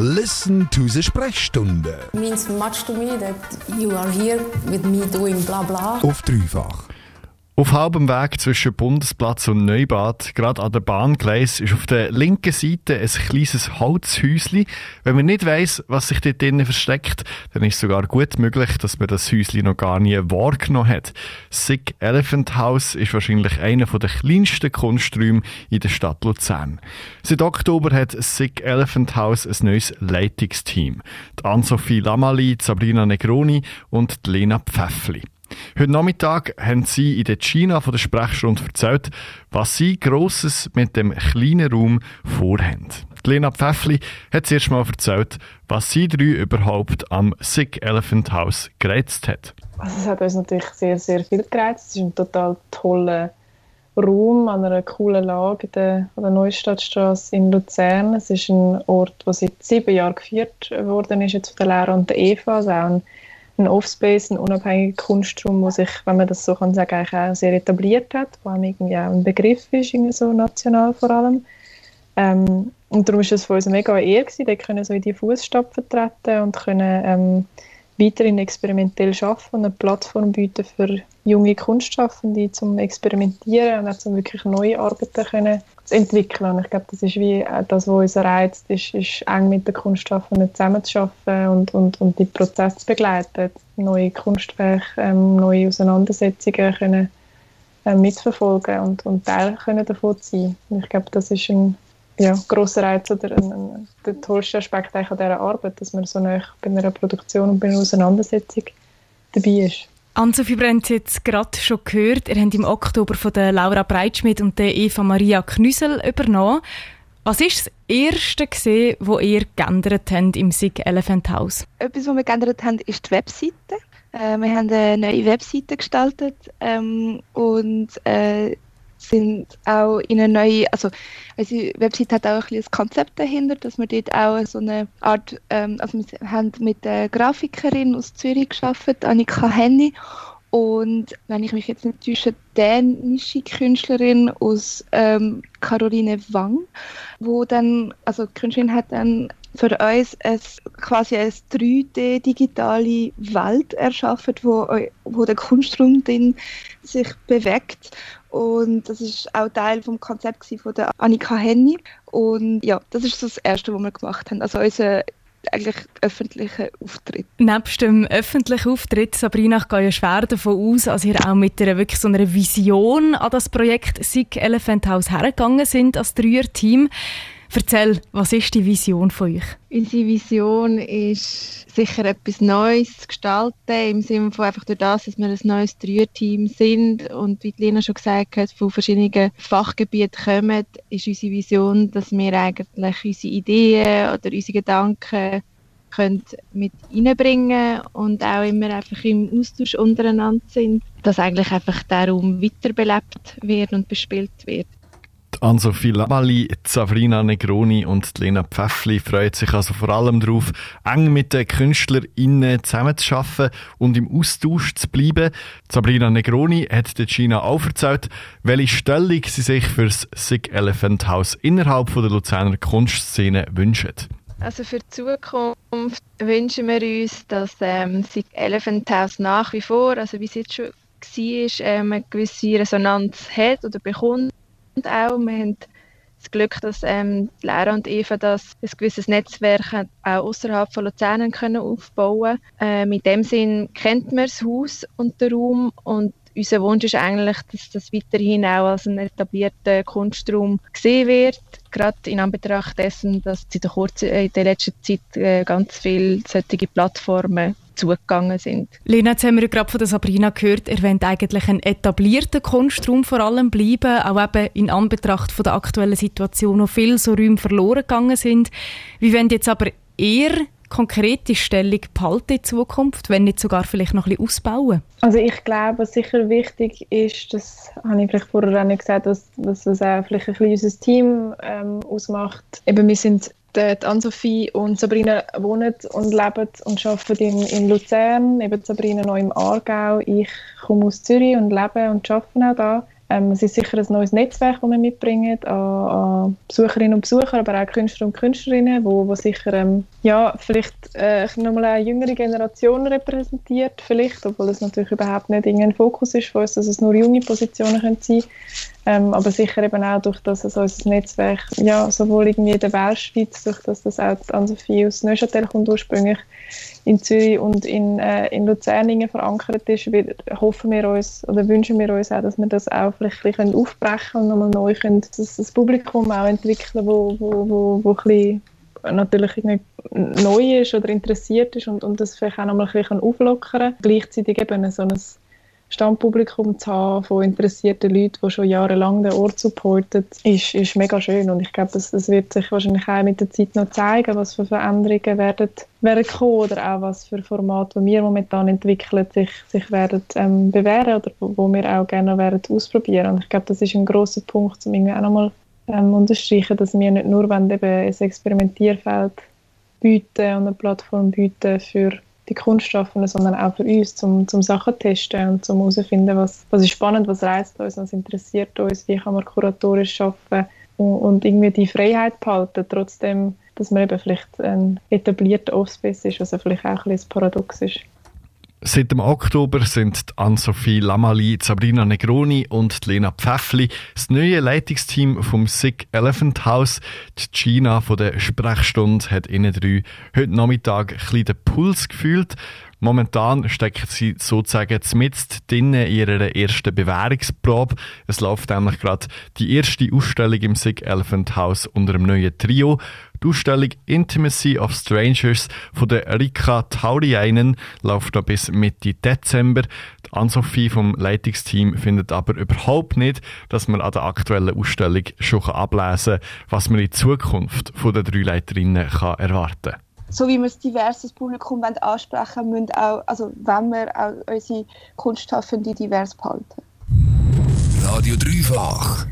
Listen to the Sprechstunde. means much to me that you are here with me doing blah blah. Auf dreifach. Auf halbem Weg zwischen Bundesplatz und Neubad, gerade an der Bahngleis, ist auf der linken Seite ein kleines Holzhäuschen. Wenn man nicht weiss, was sich dort drinnen versteckt, dann ist es sogar gut möglich, dass man das Häuschen noch gar nie wahrgenommen hat. Sick Elephant House ist wahrscheinlich einer der kleinsten Kunsträume in der Stadt Luzern. Seit Oktober hat Sick Elephant House ein neues Leitungsteam. Die Ann-Sophie Lamali, Sabrina Negroni und die Lena Pfäffli. Heute Nachmittag haben sie in der China von der Sprechstunde erzählt, was sie Grosses mit dem kleinen Raum vorhaben. Lena Pfäffli hat zuerst mal erzählt, was sie drei überhaupt am Sick Elephant House gereizt hat. Also es hat uns natürlich sehr, sehr viel gereizt. Es ist ein total toller Raum an einer coolen Lage in der, an der Neustadtstraße in Luzern. Es ist ein Ort, der seit sieben Jahren geführt worden ist, jetzt von der Lehrer und der Eva. Also auch ein, ein Offspace, ein unabhängiger Kunstraum, der sich, wenn man das so kann sagen, eigentlich auch sehr etabliert hat, wo einem irgendwie auch ein Begriff ist, irgendwie so national vor allem. Ähm, und darum ist es für uns eine mega Ehre gewesen, können so in die Fußstapfen treten und können ähm, weiterhin experimentell arbeiten und eine Plattform bieten für junge Kunstschaffende zum Experimentieren und auch zum wirklich neue Arbeiten können zu entwickeln. Ich glaube, das ist wie äh, das, was uns reizt, ist, ist eng mit den Kunstschaffenden zusammenzuarbeiten und, und, und die Prozesse zu begleiten, neue Kunstwerke, ähm, neue Auseinandersetzungen können äh, mitverfolgen und, und Teil können davon sein. Und ich glaube, das ist ein ja, grosser Reiz oder ein, ein, der tollste Aspekt an dieser Arbeit, dass man so nah bei einer Produktion und bei einer Auseinandersetzung dabei ist. Ann-Sophie Brenz jetzt gerade schon gehört, ihr habt im Oktober von der Laura Breitschmidt und der Eva Maria Knüssel übernommen. Was ist das Erste, gewesen, was ihr geändert habt im Sig Elephant House? Etwas, was wir geändert haben, ist die Webseite. Äh, wir haben eine neue Webseite gestaltet ähm, und äh, sind auch in eine neue, also unsere Website hat auch ein, bisschen Konzept dahinter, dass wir dort auch so eine Art, ähm, also wir haben mit der Grafikerin aus Zürich geschafft, Annika Henny, und wenn ich mich jetzt nicht täusche, dänische Künstlerin aus ähm, Caroline Wang, wo dann, also die Künstlerin hat dann für uns quasi eine 3D-digitale Welt erschaffen, wo, wo der Kunstraum drin sich bewegt. Und das ist auch Teil vom Konzept von der Annika Henny. Und ja, das ist das Erste, was wir gemacht haben. Also unser eigentlich öffentlichen Auftritt. Nebst dem öffentlichen Auftritt, Sabrina, ich gehe ja schwer davon aus, dass ihr auch mit einer, wirklich so einer Vision an das Projekt Sick Elephant House hergegangen sind als Dreier-Team. Erzähl, was ist die Vision von euch? Unsere Vision ist sicher etwas Neues zu gestalten, im Sinne von einfach durch das, dass wir ein neues Dreierteam sind und wie Lena schon gesagt hat, von verschiedenen Fachgebieten kommen, ist unsere Vision, dass wir eigentlich unsere Ideen oder unsere Gedanken können mit reinbringen und auch immer einfach im Austausch untereinander sind, dass eigentlich einfach der Raum weiterbelebt wird und bespielt wird. Ann-Sophie Lamali, Sabrina Negroni und Lena Pfäffli freuen sich also vor allem darauf, eng mit den KünstlerInnen zusammenzuarbeiten und im Austausch zu bleiben. Sabrina Negroni hat der China auch erzählt, welche Stellung sie sich für das Sick Elephant House innerhalb der Luzerner Kunstszene wünschen. Also für die Zukunft wünschen wir uns, dass ähm, Sick Elephant House nach wie vor, also wie es jetzt schon war, ähm, eine gewisse Resonanz hat oder bekommt auch. Wir haben das Glück, dass ähm, Lara und Eva das ein gewisses Netzwerk auch außerhalb von Luzern können aufbauen können. Äh, in dem Sinn kennt man das Haus und den Raum und unser Wunsch ist eigentlich, dass das weiterhin auch als ein etablierter Kunstraum gesehen wird. Gerade in Anbetracht dessen, dass in der, kurzen, in der letzten Zeit äh, ganz viele solche Plattformen zugegangen sind. Lena, jetzt haben wir gerade von der Sabrina gehört, ihr wollt eigentlich ein etablierter Kunstraum vor allem bleiben, auch eben in Anbetracht von der aktuellen Situation, wo viele so Räume verloren gegangen sind. Wie wollt jetzt aber eher konkrete Stellung behalten in Zukunft, wenn nicht sogar vielleicht noch ein bisschen ausbauen? Also ich glaube, was sicher wichtig ist, das habe ich vielleicht vorher auch nicht gesagt, dass, dass das auch vielleicht ein bisschen unser Team ähm, ausmacht. Eben, wir sind die Ann-Sophie und Sabrina wohnen und leben und arbeiten in, in Luzern. Eben Sabrina noch im Aargau. Ich komme aus Zürich und lebe und arbeite auch da. Ähm, es ist sicher ein neues Netzwerk, das wir mitbringen an, an Besucherinnen und Besucher, aber auch Künstler und Künstlerinnen, wo, wo sicher ähm, ja, vielleicht äh, nochmal eine jüngere Generation repräsentiert, vielleicht, obwohl es natürlich überhaupt nicht ein Fokus ist von uns, dass es nur junge Positionen können sein ähm, aber sicher eben auch durch das es unser Netzwerk, ja, sowohl irgendwie in der Weltschweiz, durch das das auch Ann-Sophie aus Neuchâtel kommt ursprünglich, in Zürich und in, äh, in Luzern verankert ist, wir, hoffen wir uns oder wünschen wir uns auch, dass wir das auch vielleicht ein bisschen aufbrechen und nochmal neu können, das, das Publikum auch entwickeln, wo, wo, wo, wo ein bisschen natürlich neu ist oder interessiert ist und, und das vielleicht auch nochmal ein bisschen auflockern kann. Gleichzeitig eben so ein Stammpublikum zu haben von interessierten Leuten, die schon jahrelang den Ort supporten, ist, ist mega schön. Und ich glaube, das, wird sich wahrscheinlich auch mit der Zeit noch zeigen, was für Veränderungen werden, werden kommen oder auch was für Formate, die wir momentan entwickeln, sich, sich werden ähm, bewähren oder wo, wo wir auch gerne werden ausprobieren. Und ich glaube, das ist ein großer Punkt, um irgendwie auch nochmal ähm, unterstreichen, dass wir nicht nur wenn eben ein Experimentierfeld bieten und eine Plattform bieten für die Kunstschaffenden, sondern auch für uns, zum, zum Sachen testen und zum herausfinden, was, was ist spannend, was reizt uns, was interessiert uns, wie kann man kuratorisch arbeiten und, und irgendwie die Freiheit behalten, trotzdem, dass man eben vielleicht ein etablierter Offspace ist, was vielleicht auch ein bisschen Paradox ist. Seit dem Oktober sind Anne-Sophie Lamali, Sabrina Negroni und Lena Pfäffli das neue Leitungsteam vom Sick Elephant House. Die Gina von der Sprechstunde hat ihnen drei heute Nachmittag ein bisschen den Puls gefühlt Momentan stecken sie sozusagen zumindest in ihrer ersten Bewährungsprobe. Es läuft nämlich gerade die erste Ausstellung im Sig Elephant House unter dem neuen Trio. Die Ausstellung Intimacy of Strangers von der Rika Tauriainen läuft noch bis Mitte Dezember. Die Ann-Sophie vom Leitungsteam findet aber überhaupt nicht, dass man an der aktuellen Ausstellung schon ablesen kann, was man in Zukunft von den drei Leiterinnen kann erwarten kann so wie wir ein diverses Publikum ansprechen wollen, auch, also wenn wir auch unsere Kunstschaffenden divers behalten. Radio Dreifach.